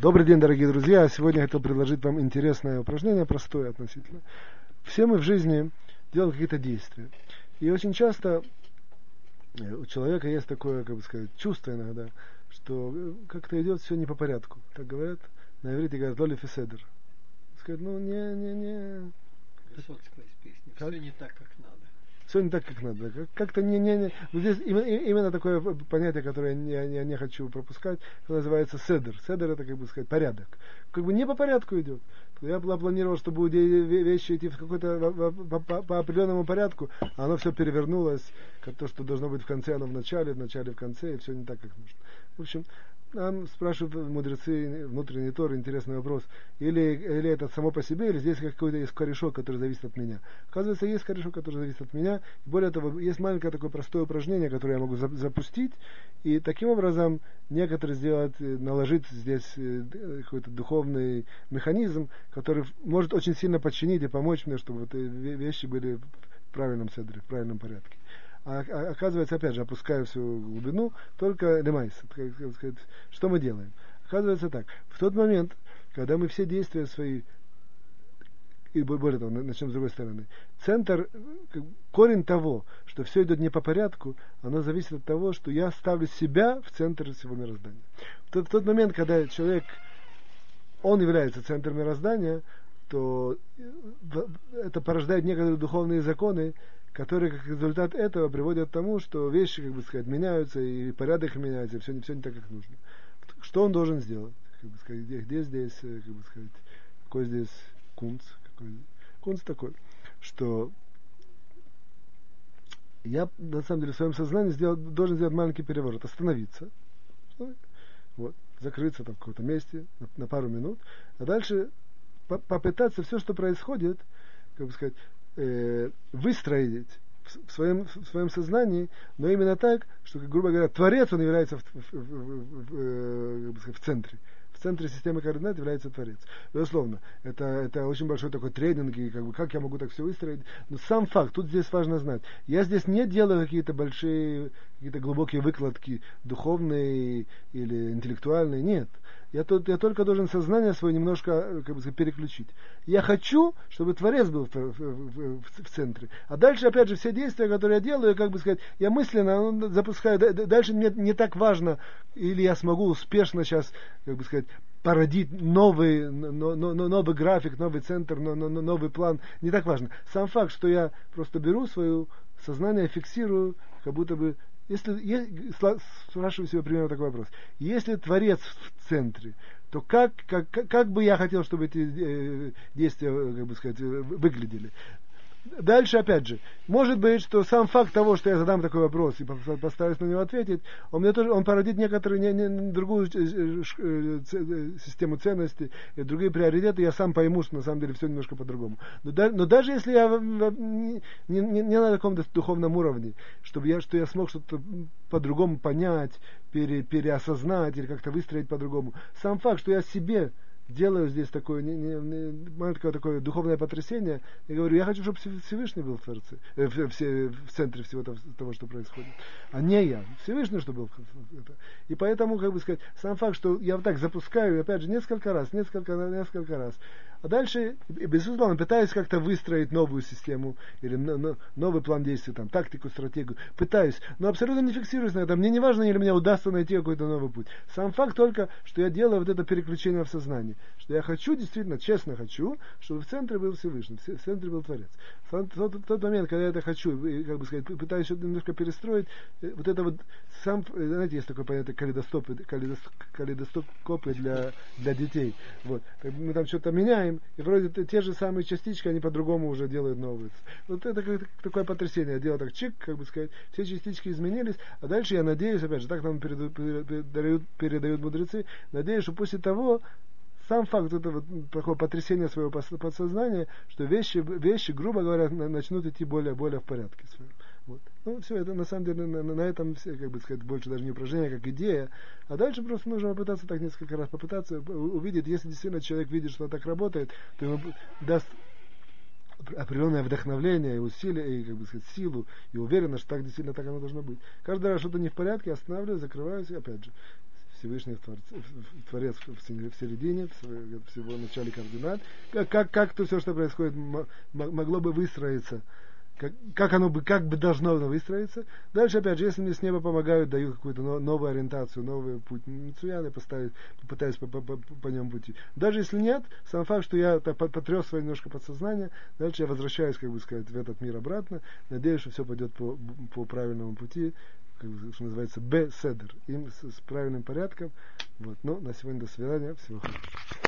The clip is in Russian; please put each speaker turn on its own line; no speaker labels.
Добрый день, дорогие друзья. Сегодня я хотел предложить вам интересное упражнение, простое относительно. Все мы в жизни делаем какие-то действия. И очень часто э, у человека есть такое, как бы сказать, чувство иногда, что э, как-то идет все не по порядку. Так говорят, на иврите говорят, лоли феседер. Сказать, ну не, не, не.
Высоцкая из песни. Все не так, как
все не так, как надо. Как-то не, не, не. Вот здесь именно, именно такое понятие, которое я не, не хочу пропускать, называется седер. Седер это, как бы сказать, порядок. Как бы не по порядку идет. Я планировал, чтобы вещи идти в какой-то по, по, по определенному порядку, а оно все перевернулось, как то, что должно быть в конце, оно в начале, в начале в конце, и все не так, как нужно. В общем, нам спрашивают мудрецы внутренний Тор, интересный вопрос. Или, или это само по себе, или здесь какой-то есть корешок, который зависит от меня. Оказывается, есть корешок, который зависит от меня. Более того, есть маленькое такое простое упражнение, которое я могу за, запустить. И таким образом некоторые сделать, э, наложить здесь э, какой-то духовный механизм, который может очень сильно подчинить и помочь мне, чтобы вот вещи были в правильном седре, в правильном порядке. А, а оказывается, опять же, опуская всю глубину, только лемайс. Что мы делаем? Оказывается так. В тот момент, когда мы все действия свои и более того, начнем с другой стороны. Центр, корень того, что все идет не по порядку, оно зависит от того, что я ставлю себя в центр всего мироздания. В тот, в тот момент, когда человек, он является центром мироздания, то э, это порождает некоторые духовные законы, которые как результат этого приводят к тому, что вещи, как бы сказать, меняются, и порядок меняется, и все, все не так, как нужно. Что он должен сделать? Как бы сказать, где, где здесь, э, как бы сказать, какой здесь кунц? Какой, кунц такой, что я на самом деле в своем сознании сделал, должен сделать маленький переворот, остановиться, вот, закрыться там в каком-то месте на, на пару минут, а дальше по попытаться все, что происходит, как бы сказать, э, выстроить в своем, в своем сознании, но именно так, что, грубо говоря, Творец, он является в, в, в, в, в, в центре в центре системы координат является Творец. Безусловно, это, это очень большой такой тренинг, и как, бы, как я могу так все выстроить. Но сам факт, тут здесь важно знать. Я здесь не делаю какие-то большие, какие-то глубокие выкладки духовные или интеллектуальные, нет. Я, тут, я только должен сознание свое немножко как бы, переключить. Я хочу, чтобы Творец был в, в, в, в центре. А дальше, опять же, все действия, которые я делаю, как бы сказать, я мысленно ну, запускаю. Дальше мне не так важно, или я смогу успешно сейчас, как бы сказать, породить новый, но, но, новый график, новый центр, но, но, новый план. Не так важно. Сам факт, что я просто беру свое сознание, фиксирую, как будто бы если, я спрашиваю себя примерно такой вопрос. Если Творец в центре, то как, как, как бы я хотел, чтобы эти э, действия, как бы сказать, выглядели? Дальше, опять же, может быть, что сам факт того, что я задам такой вопрос и постараюсь на него ответить, он мне тоже, он породит некоторую, не, не, другую э, э, э, систему ценностей, другие приоритеты, я сам пойму, что на самом деле все немножко по-другому. Но, но даже если я не, не, не на таком духовном уровне, чтобы я, что я смог что-то по-другому понять, пере, переосознать или как-то выстроить по-другому, сам факт, что я себе делаю здесь такое, не, не, не, маленькое такое духовное потрясение, и говорю, я хочу, чтобы Всевышний был в, Творце, э, в, в, в центре всего того, что происходит, а не я. Всевышний, что был. И поэтому, как бы сказать, сам факт, что я вот так запускаю, опять же, несколько раз, несколько, несколько раз, а дальше, безусловно, пытаюсь как-то выстроить новую систему или новый план действий, там, тактику, стратегию. Пытаюсь, но абсолютно не фиксируюсь на этом. Мне не важно, или мне удастся найти какой-то новый путь. Сам факт только, что я делаю вот это переключение в сознании. Что я хочу, действительно, честно хочу, чтобы в центре был Всевышний, в центре был Творец. В тот, в тот момент, когда я это хочу, как бы сказать, пытаюсь что-то немножко перестроить, э, вот это вот сам, э, знаете, есть такое понятие калейдоскопы, калейдоскопы для, для детей. Вот. Мы там что-то меняем, меняем, и вроде те же самые частички, они по-другому уже делают новые. Вот это как такое потрясение. Я делал так чик, как бы сказать, все частички изменились, а дальше я надеюсь, опять же, так нам передают, передают, передают мудрецы, надеюсь, что после того сам факт этого такого потрясения своего подсознания, что вещи, вещи, грубо говоря, начнут идти более, более в порядке своем. Вот. Ну, все это на самом деле на, на, этом все, как бы сказать, больше даже не упражнение, как идея. А дальше просто нужно попытаться так несколько раз попытаться увидеть, если действительно человек видит, что так работает, то ему даст определенное вдохновление и усилие, и, как бы сказать, силу, и уверенность, что так действительно так оно должно быть. Каждый раз что-то не в порядке, останавливаюсь, закрываюсь, и опять же, Всевышний Творец, Творец в середине, в всего начале координат. Как, как, как то все, что происходит, могло бы выстроиться как, как оно бы, как бы должно выстроиться. Дальше, опять же, если мне с неба помогают, дают какую-то новую ориентацию, новый путь, я поставить, попытаюсь по, по, по, по нему пути. Даже если нет, сам факт, что я потряс свое немножко подсознание, дальше я возвращаюсь, как бы сказать, в этот мир обратно, надеюсь, что все пойдет по, по правильному пути, как что называется, б-седер, им с, с правильным порядком. Вот. Ну, на сегодня до свидания, всего хорошего.